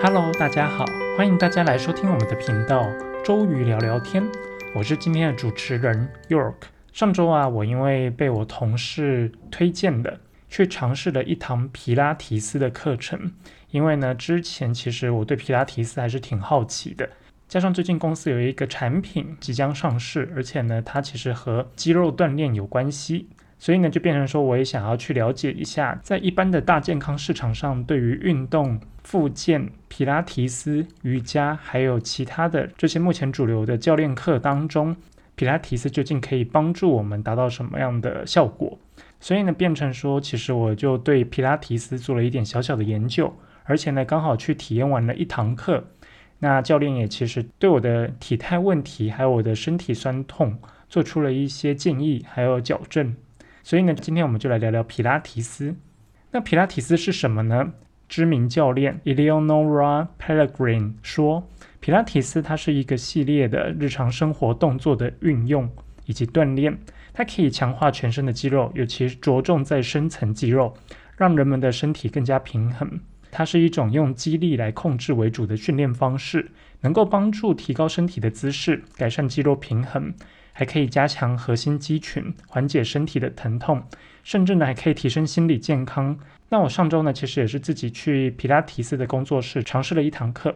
Hello，大家好，欢迎大家来收听我们的频道周瑜聊聊天。我是今天的主持人 York。上周啊，我因为被我同事推荐的，去尝试了一堂皮拉提斯的课程。因为呢，之前其实我对皮拉提斯还是挺好奇的，加上最近公司有一个产品即将上市，而且呢，它其实和肌肉锻炼有关系。所以呢，就变成说，我也想要去了解一下，在一般的大健康市场上，对于运动、复健、皮拉提斯、瑜伽，还有其他的这些目前主流的教练课当中，皮拉提斯究竟可以帮助我们达到什么样的效果？所以呢，变成说，其实我就对皮拉提斯做了一点小小的研究，而且呢，刚好去体验完了一堂课，那教练也其实对我的体态问题，还有我的身体酸痛，做出了一些建议，还有矫正。所以呢，今天我们就来聊聊皮拉提斯。那皮拉提斯是什么呢？知名教练 Eleonora Pellegrin 说，皮拉提斯它是一个系列的日常生活动作的运用以及锻炼，它可以强化全身的肌肉，尤其着重在深层肌肉，让人们的身体更加平衡。它是一种用肌力来控制为主的训练方式，能够帮助提高身体的姿势，改善肌肉平衡。还可以加强核心肌群，缓解身体的疼痛，甚至呢还可以提升心理健康。那我上周呢其实也是自己去皮拉提斯的工作室尝试了一堂课，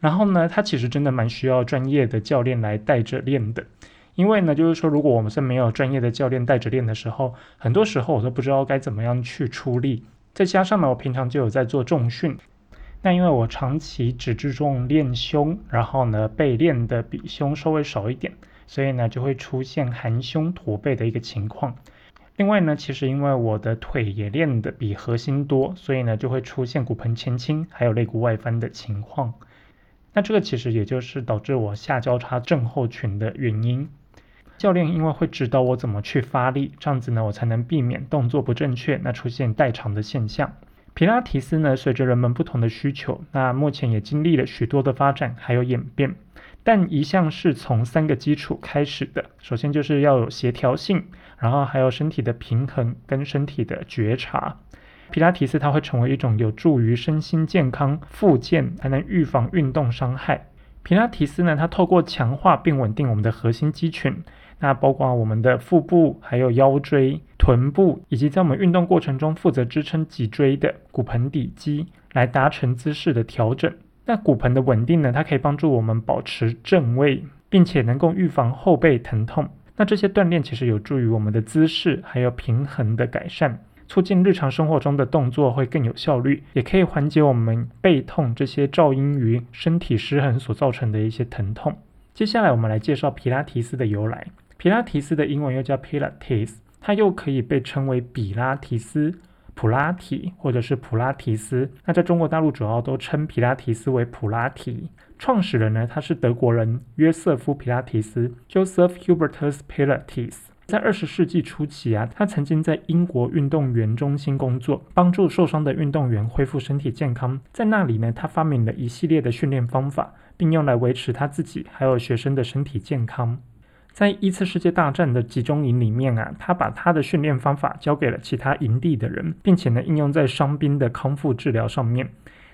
然后呢它其实真的蛮需要专业的教练来带着练的，因为呢就是说如果我们是没有专业的教练带着练的时候，很多时候我都不知道该怎么样去出力。再加上呢我平常就有在做重训，那因为我长期只注重练胸，然后呢背练的比胸稍微少一点。所以呢，就会出现含胸驼背的一个情况。另外呢，其实因为我的腿也练得比核心多，所以呢，就会出现骨盆前倾还有肋骨外翻的情况。那这个其实也就是导致我下交叉症候群的原因。教练因为会指导我怎么去发力，这样子呢，我才能避免动作不正确，那出现代偿的现象。皮拉提斯呢，随着人们不同的需求，那目前也经历了许多的发展还有演变。但一向是从三个基础开始的，首先就是要有协调性，然后还有身体的平衡跟身体的觉察。皮拉提斯它会成为一种有助于身心健康、复健，还能预防运动伤害。皮拉提斯呢，它透过强化并稳定我们的核心肌群，那包括我们的腹部、还有腰椎、臀部，以及在我们运动过程中负责支撑脊椎的骨盆底肌，来达成姿势的调整。那骨盆的稳定呢？它可以帮助我们保持正位，并且能够预防后背疼痛。那这些锻炼其实有助于我们的姿势还有平衡的改善，促进日常生活中的动作会更有效率，也可以缓解我们背痛这些噪音于身体失衡所造成的一些疼痛。接下来我们来介绍皮拉提斯的由来。皮拉提斯的英文又叫 Pilates，它又可以被称为比拉提斯。普拉提或者是普拉提斯，那在中国大陆主要都称皮拉提斯为普拉提。创始人呢，他是德国人约瑟夫皮拉提斯 （Joseph Hubertus Pilates）。在二十世纪初期啊，他曾经在英国运动员中心工作，帮助受伤的运动员恢复身体健康。在那里呢，他发明了一系列的训练方法，并用来维持他自己还有学生的身体健康。在一次世界大战的集中营里面啊，他把他的训练方法交给了其他营地的人，并且呢应用在伤兵的康复治疗上面。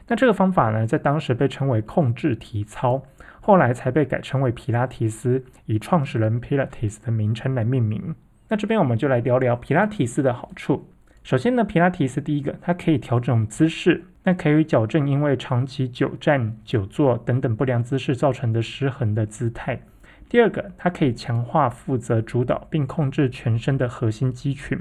那这个方法呢，在当时被称为控制体操，后来才被改称为皮拉提斯，以创始人 Pilates 的名称来命名。那这边我们就来聊聊皮拉提斯的好处。首先呢，皮拉提斯第一个，它可以调整姿势，那可以矫正因为长期久站、久坐等等不良姿势造成的失衡的姿态。第二个，它可以强化负责主导并控制全身的核心肌群。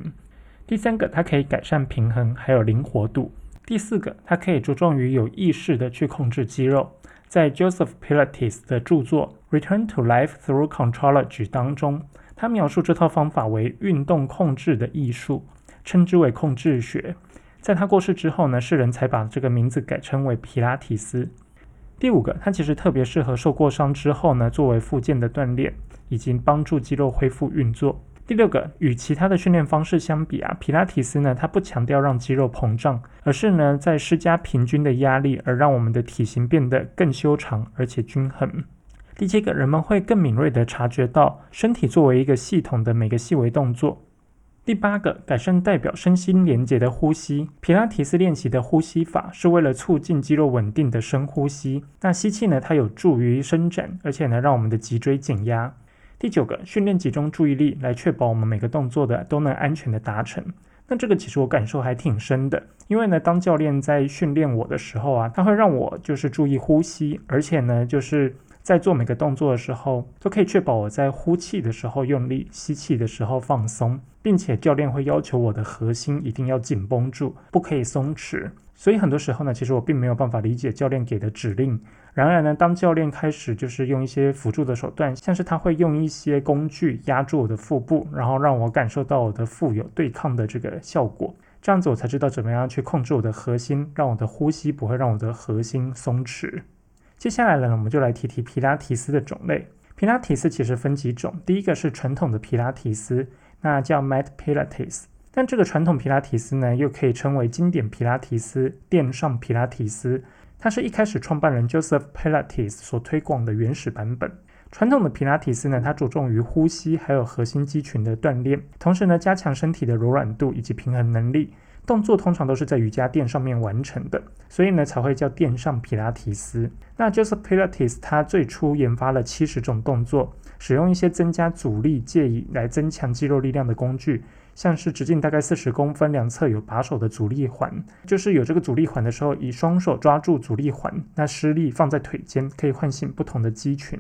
第三个，它可以改善平衡还有灵活度。第四个，它可以着重于有意识的去控制肌肉。在 Joseph Pilates 的著作《Return to Life Through Contrology》当中，他描述这套方法为运动控制的艺术，称之为控制学。在他过世之后呢，世人才把这个名字改称为皮拉提斯。第五个，它其实特别适合受过伤之后呢，作为复健的锻炼，以及帮助肌肉恢复运作。第六个，与其他的训练方式相比啊，皮拉提斯呢，它不强调让肌肉膨胀，而是呢，在施加平均的压力，而让我们的体型变得更修长而且均衡。第七个，人们会更敏锐地察觉到身体作为一个系统的每个细微动作。第八个，改善代表身心连结的呼吸。皮拉提斯练习的呼吸法是为了促进肌肉稳定的深呼吸。那吸气呢，它有助于伸展，而且呢，让我们的脊椎减压。第九个，训练集中注意力，来确保我们每个动作的都能安全的达成。那这个其实我感受还挺深的，因为呢，当教练在训练我的时候啊，他会让我就是注意呼吸，而且呢，就是。在做每个动作的时候，都可以确保我在呼气的时候用力，吸气的时候放松，并且教练会要求我的核心一定要紧绷住，不可以松弛。所以很多时候呢，其实我并没有办法理解教练给的指令。然而呢，当教练开始就是用一些辅助的手段，像是他会用一些工具压住我的腹部，然后让我感受到我的腹有对抗的这个效果，这样子我才知道怎么样去控制我的核心，让我的呼吸不会让我的核心松弛。接下来呢，我们就来提提皮拉提斯的种类。皮拉提斯其实分几种，第一个是传统的皮拉提斯，那叫 Mat Pilates。但这个传统皮拉提斯呢，又可以称为经典皮拉提斯、垫上皮拉提斯。它是一开始创办人 Joseph Pilates 所推广的原始版本。传统的皮拉提斯呢，它着重于呼吸还有核心肌群的锻炼，同时呢，加强身体的柔软度以及平衡能力。动作通常都是在瑜伽垫上面完成的，所以呢才会叫垫上皮拉提斯。那就是 Pilates，它最初研发了七十种动作，使用一些增加阻力借以来增强肌肉力量的工具，像是直径大概四十公分、两侧有把手的阻力环，就是有这个阻力环的时候，以双手抓住阻力环，那施力放在腿间，可以唤醒不同的肌群。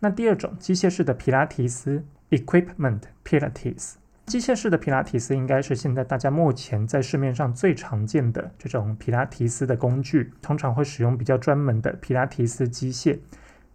那第二种机械式的皮拉提斯 Equipment Pilates。机械式的皮拉提斯应该是现在大家目前在市面上最常见的这种皮拉提斯的工具，通常会使用比较专门的皮拉提斯机械，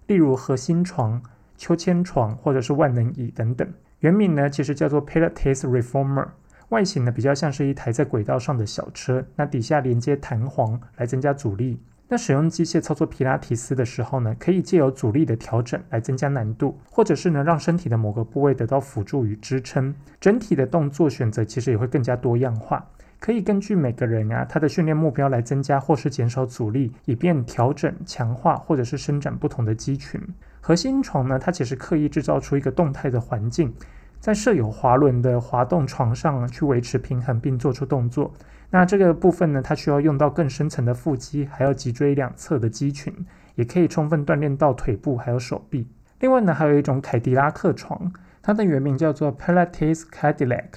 例如核心床、秋千床或者是万能椅等等。原名呢其实叫做 Pilates Reformer，外形呢比较像是一台在轨道上的小车，那底下连接弹簧来增加阻力。那使用机械操作皮拉提斯的时候呢，可以借由阻力的调整来增加难度，或者是呢让身体的某个部位得到辅助与支撑。整体的动作选择其实也会更加多样化，可以根据每个人啊他的训练目标来增加或是减少阻力，以便调整、强化或者是伸展不同的肌群。核心床呢，它其实刻意制造出一个动态的环境，在设有滑轮的滑动床上去维持平衡并做出动作。那这个部分呢，它需要用到更深层的腹肌，还有脊椎两侧的肌群，也可以充分锻炼到腿部还有手臂。另外呢，还有一种凯迪拉克床，它的原名叫做 Pilates Cadillac，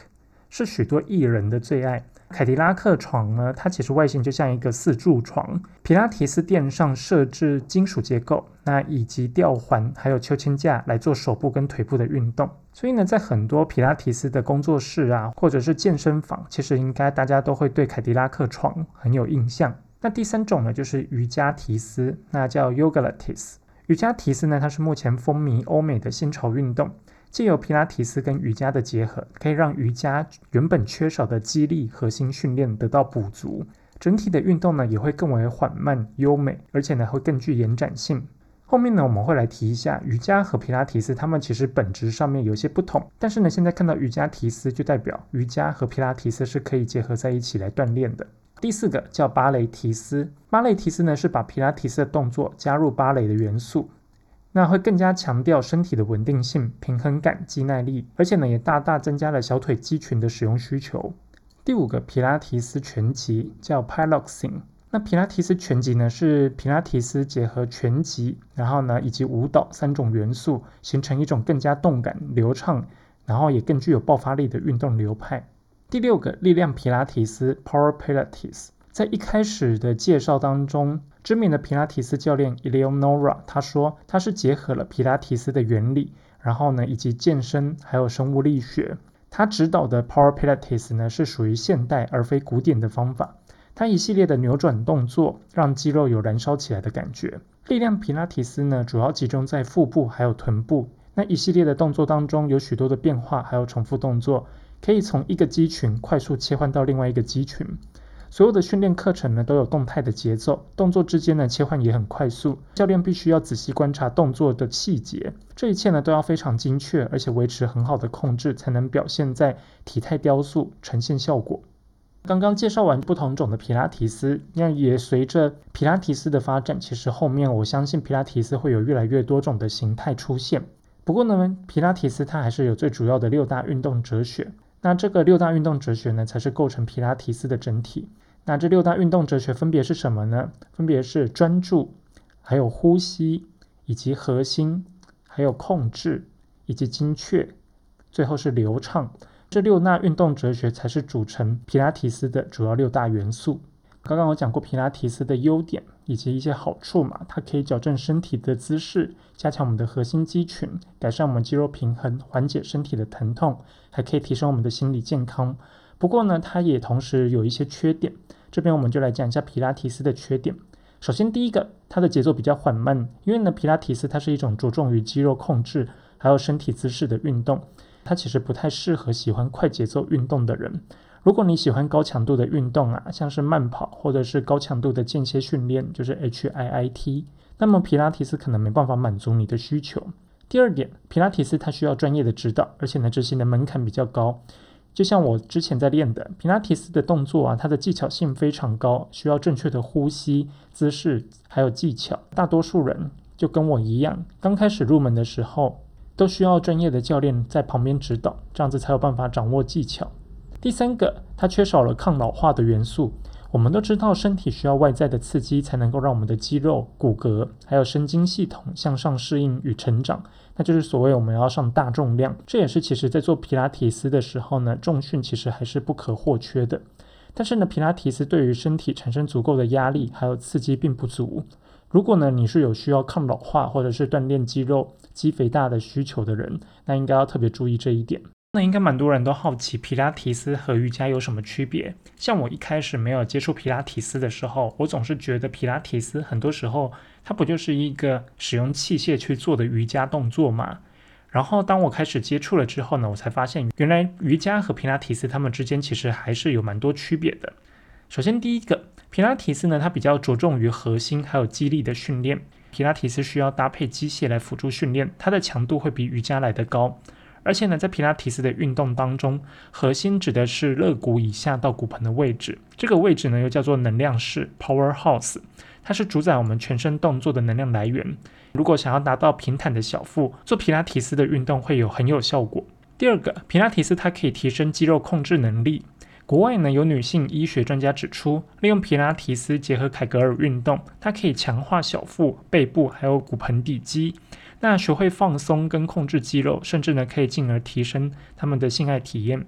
是许多艺人的最爱。凯迪拉克床呢，它其实外形就像一个四柱床，皮拉提斯垫上设置金属结构，那以及吊环还有秋千架来做手部跟腿部的运动。所以呢，在很多皮拉提斯的工作室啊，或者是健身房，其实应该大家都会对凯迪拉克床很有印象。那第三种呢，就是瑜伽提斯，那叫 Yoga l a t i s。瑜伽提斯呢，它是目前风靡欧美的新潮运动，借由皮拉提斯跟瑜伽的结合，可以让瑜伽原本缺少的肌力核心训练得到补足，整体的运动呢也会更为缓慢优美，而且呢会更具延展性。后面呢，我们会来提一下瑜伽和皮拉提斯，它们其实本质上面有些不同。但是呢，现在看到瑜伽提斯，就代表瑜伽和皮拉提斯是可以结合在一起来锻炼的。第四个叫芭蕾提斯，芭蕾提斯呢是把皮拉提斯的动作加入芭蕾的元素，那会更加强调身体的稳定性、平衡感、肌耐力，而且呢也大大增加了小腿肌群的使用需求。第五个皮拉提斯拳击叫 Piloxing。那皮拉提斯拳击呢，是皮拉提斯结合拳击，然后呢以及舞蹈三种元素，形成一种更加动感流畅，然后也更具有爆发力的运动流派。第六个力量皮拉提斯 （Power Pilates） 在一开始的介绍当中，知名的皮拉提斯教练 Eleonora 他说，他是结合了皮拉提斯的原理，然后呢以及健身还有生物力学，他指导的 Power Pilates 呢是属于现代而非古典的方法。它一系列的扭转动作，让肌肉有燃烧起来的感觉。力量皮拉提斯呢，主要集中在腹部还有臀部。那一系列的动作当中，有许多的变化，还有重复动作，可以从一个肌群快速切换到另外一个肌群。所有的训练课程呢，都有动态的节奏，动作之间呢切换也很快速。教练必须要仔细观察动作的细节，这一切呢都要非常精确，而且维持很好的控制，才能表现在体态雕塑，呈现效果。刚刚介绍完不同种的皮拉提斯，那也随着皮拉提斯的发展，其实后面我相信皮拉提斯会有越来越多种的形态出现。不过呢，皮拉提斯它还是有最主要的六大运动哲学。那这个六大运动哲学呢，才是构成皮拉提斯的整体。那这六大运动哲学分别是什么呢？分别是专注，还有呼吸，以及核心，还有控制，以及精确，最后是流畅。这六大运动哲学才是组成皮拉提斯的主要六大元素。刚刚我讲过皮拉提斯的优点以及一些好处嘛，它可以矫正身体的姿势，加强我们的核心肌群，改善我们肌肉平衡，缓解身体的疼痛，还可以提升我们的心理健康。不过呢，它也同时有一些缺点。这边我们就来讲一下皮拉提斯的缺点。首先，第一个，它的节奏比较缓慢，因为呢，皮拉提斯它是一种着重于肌肉控制还有身体姿势的运动，它其实不太适合喜欢快节奏运动的人。如果你喜欢高强度的运动啊，像是慢跑或者是高强度的间歇训练，就是 HIIT，那么皮拉提斯可能没办法满足你的需求。第二点，皮拉提斯它需要专业的指导，而且呢，执行的门槛比较高。就像我之前在练的皮拉提斯的动作啊，它的技巧性非常高，需要正确的呼吸姿势还有技巧。大多数人就跟我一样，刚开始入门的时候，都需要专业的教练在旁边指导，这样子才有办法掌握技巧。第三个，它缺少了抗老化的元素。我们都知道，身体需要外在的刺激，才能够让我们的肌肉、骨骼还有神经系统向上适应与成长。那就是所谓我们要上大重量。这也是其实在做皮拉提斯的时候呢，重训其实还是不可或缺的。但是呢，皮拉提斯对于身体产生足够的压力还有刺激并不足。如果呢你是有需要抗老化或者是锻炼肌肉、肌肥大的需求的人，那应该要特别注意这一点。那应该蛮多人都好奇皮拉提斯和瑜伽有什么区别？像我一开始没有接触皮拉提斯的时候，我总是觉得皮拉提斯很多时候它不就是一个使用器械去做的瑜伽动作嘛？然后当我开始接触了之后呢，我才发现原来瑜伽和皮拉提斯它们之间其实还是有蛮多区别的。首先第一个，皮拉提斯呢它比较着重于核心还有肌力的训练，皮拉提斯需要搭配机械来辅助训练，它的强度会比瑜伽来得高。而且呢，在皮拉提斯的运动当中，核心指的是肋骨以下到骨盆的位置，这个位置呢又叫做能量室 （powerhouse），它是主宰我们全身动作的能量来源。如果想要达到平坦的小腹，做皮拉提斯的运动会有很有效果。第二个，皮拉提斯它可以提升肌肉控制能力。国外呢有女性医学专家指出，利用皮拉提斯结合凯格尔运动，它可以强化小腹、背部还有骨盆底肌。那学会放松跟控制肌肉，甚至呢可以进而提升他们的性爱体验。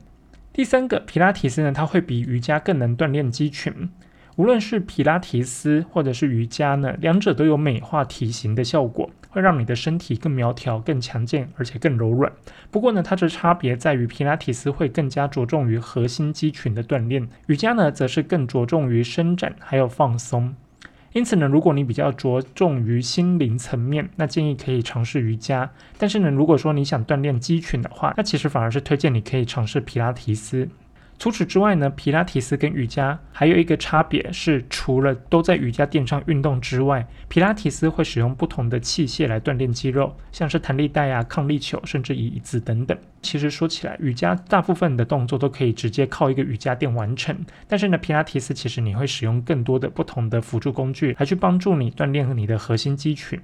第三个，皮拉提斯呢，它会比瑜伽更能锻炼肌群。无论是皮拉提斯或者是瑜伽呢，两者都有美化体型的效果，会让你的身体更苗条、更强健，而且更柔软。不过呢，它的差别在于皮拉提斯会更加着重于核心肌群的锻炼，瑜伽呢则是更着重于伸展还有放松。因此呢，如果你比较着重于心灵层面，那建议可以尝试瑜伽。但是呢，如果说你想锻炼肌群的话，那其实反而是推荐你可以尝试皮拉提斯。除此之外呢，皮拉提斯跟瑜伽还有一个差别是，除了都在瑜伽垫上运动之外，皮拉提斯会使用不同的器械来锻炼肌肉，像是弹力带啊、抗力球，甚至椅子等等。其实说起来，瑜伽大部分的动作都可以直接靠一个瑜伽垫完成，但是呢，皮拉提斯其实你会使用更多的不同的辅助工具来去帮助你锻炼你的核心肌群。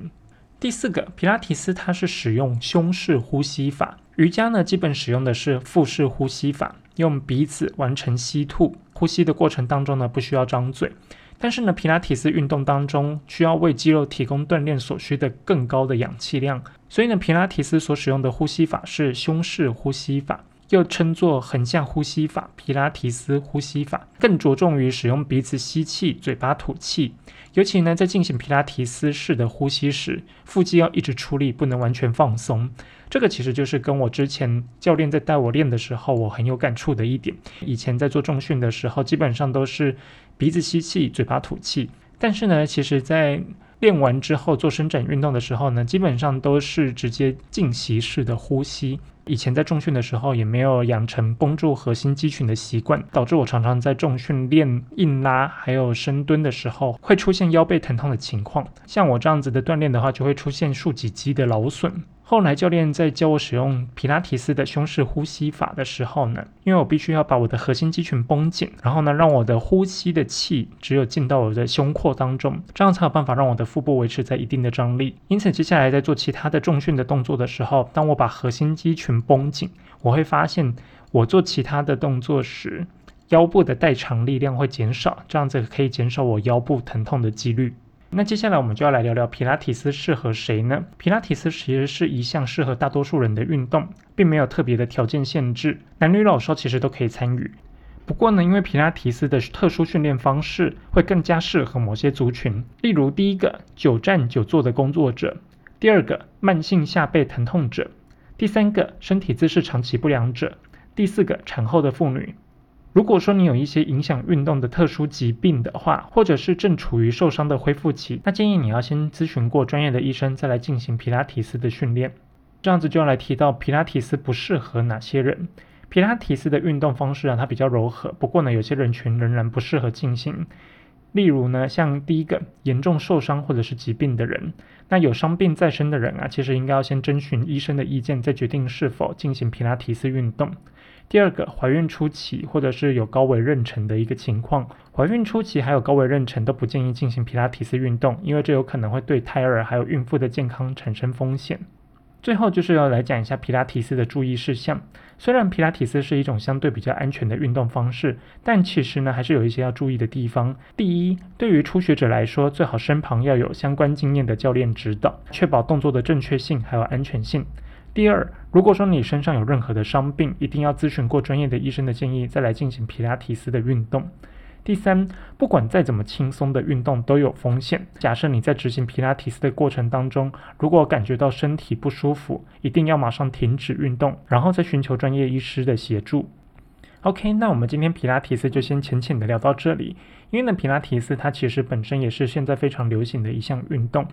第四个，皮拉提斯它是使用胸式呼吸法，瑜伽呢基本使用的是腹式呼吸法。用鼻子完成吸吐，呼吸的过程当中呢，不需要张嘴。但是呢，皮拉提斯运动当中需要为肌肉提供锻炼所需的更高的氧气量，所以呢，皮拉提斯所使用的呼吸法是胸式呼吸法，又称作横向呼吸法、皮拉提斯呼吸法，更着重于使用鼻子吸气、嘴巴吐气。尤其呢，在进行皮拉提斯式的呼吸时，腹肌要一直出力，不能完全放松。这个其实就是跟我之前教练在带我练的时候，我很有感触的一点。以前在做重训的时候，基本上都是鼻子吸气，嘴巴吐气。但是呢，其实在练完之后做伸展运动的时候呢，基本上都是直接静息式的呼吸。以前在重训的时候也没有养成绷住核心肌群的习惯，导致我常常在重训练硬拉还有深蹲的时候会出现腰背疼痛的情况。像我这样子的锻炼的话，就会出现竖脊肌的劳损。后来教练在教我使用皮拉提斯的胸式呼吸法的时候呢，因为我必须要把我的核心肌群绷紧，然后呢，让我的呼吸的气只有进到我的胸廓当中，这样才有办法让我的腹部维持在一定的张力。因此，接下来在做其他的重训的动作的时候，当我把核心肌群绷紧，我会发现我做其他的动作时，腰部的代偿力量会减少，这样子可以减少我腰部疼痛的几率。那接下来我们就要来聊聊皮拉提斯适合谁呢？皮拉提斯其实是一项适合大多数人的运动，并没有特别的条件限制，男女老少其实都可以参与。不过呢，因为皮拉提斯的特殊训练方式会更加适合某些族群，例如第一个久站久坐的工作者，第二个慢性下背疼痛者，第三个身体姿势长期不良者，第四个产后的妇女。如果说你有一些影响运动的特殊疾病的话，或者是正处于受伤的恢复期，那建议你要先咨询过专业的医生，再来进行皮拉提斯的训练。这样子就要来提到皮拉提斯不适合哪些人。皮拉提斯的运动方式啊，它比较柔和，不过呢，有些人群仍然不适合进行。例如呢，像第一个严重受伤或者是疾病的人，那有伤病在身的人啊，其实应该要先征询医生的意见，再决定是否进行皮拉提斯运动。第二个，怀孕初期或者是有高危妊娠的一个情况，怀孕初期还有高危妊娠都不建议进行皮拉提斯运动，因为这有可能会对胎儿还有孕妇的健康产生风险。最后就是要来讲一下皮拉提斯的注意事项。虽然皮拉提斯是一种相对比较安全的运动方式，但其实呢还是有一些要注意的地方。第一，对于初学者来说，最好身旁要有相关经验的教练指导，确保动作的正确性还有安全性。第二，如果说你身上有任何的伤病，一定要咨询过专业的医生的建议，再来进行皮拉提斯的运动。第三，不管再怎么轻松的运动都有风险。假设你在执行皮拉提斯的过程当中，如果感觉到身体不舒服，一定要马上停止运动，然后再寻求专业医师的协助。OK，那我们今天皮拉提斯就先浅浅的聊到这里。因为呢，皮拉提斯它其实本身也是现在非常流行的一项运动。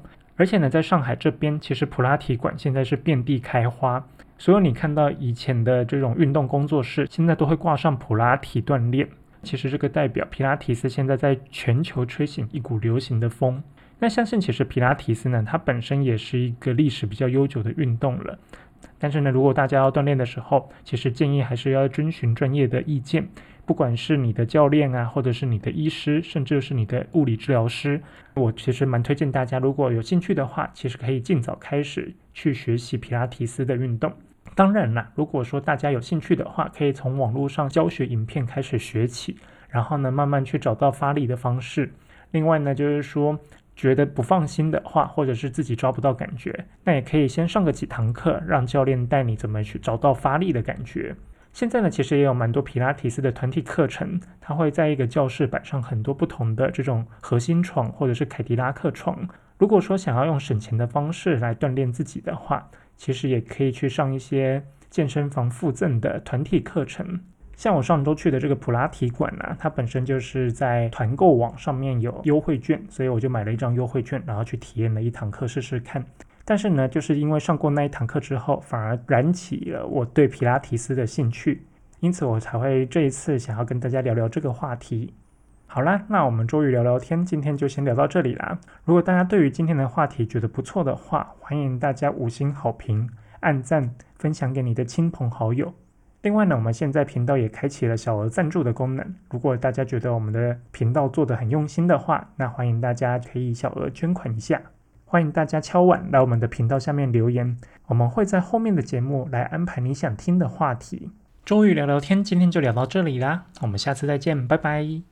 而且呢，在上海这边，其实普拉提馆现在是遍地开花。所有你看到以前的这种运动工作室，现在都会挂上普拉提锻炼。其实这个代表皮拉提斯现在在全球吹醒一股流行的风。那相信其实皮拉提斯呢，它本身也是一个历史比较悠久的运动了。但是呢，如果大家要锻炼的时候，其实建议还是要遵循专业的意见。不管是你的教练啊，或者是你的医师，甚至是你的物理治疗师，我其实蛮推荐大家，如果有兴趣的话，其实可以尽早开始去学习皮拉提斯的运动。当然啦，如果说大家有兴趣的话，可以从网络上教学影片开始学起，然后呢，慢慢去找到发力的方式。另外呢，就是说觉得不放心的话，或者是自己抓不到感觉，那也可以先上个几堂课，让教练带你怎么去找到发力的感觉。现在呢，其实也有蛮多皮拉提斯的团体课程，它会在一个教室摆上很多不同的这种核心床或者是凯迪拉克床。如果说想要用省钱的方式来锻炼自己的话，其实也可以去上一些健身房附赠的团体课程。像我上周去的这个普拉提馆呢，它本身就是在团购网上面有优惠券，所以我就买了一张优惠券，然后去体验了一堂课试试看。但是呢，就是因为上过那一堂课之后，反而燃起了我对皮拉提斯的兴趣，因此我才会这一次想要跟大家聊聊这个话题。好啦，那我们周瑜聊聊天，今天就先聊到这里啦。如果大家对于今天的话题觉得不错的话，欢迎大家五星好评、按赞、分享给你的亲朋好友。另外呢，我们现在频道也开启了小额赞助的功能，如果大家觉得我们的频道做得很用心的话，那欢迎大家可以小额捐款一下。欢迎大家敲碗来我们的频道下面留言，我们会在后面的节目来安排你想听的话题。终于聊聊天，今天就聊到这里啦，我们下次再见，拜拜。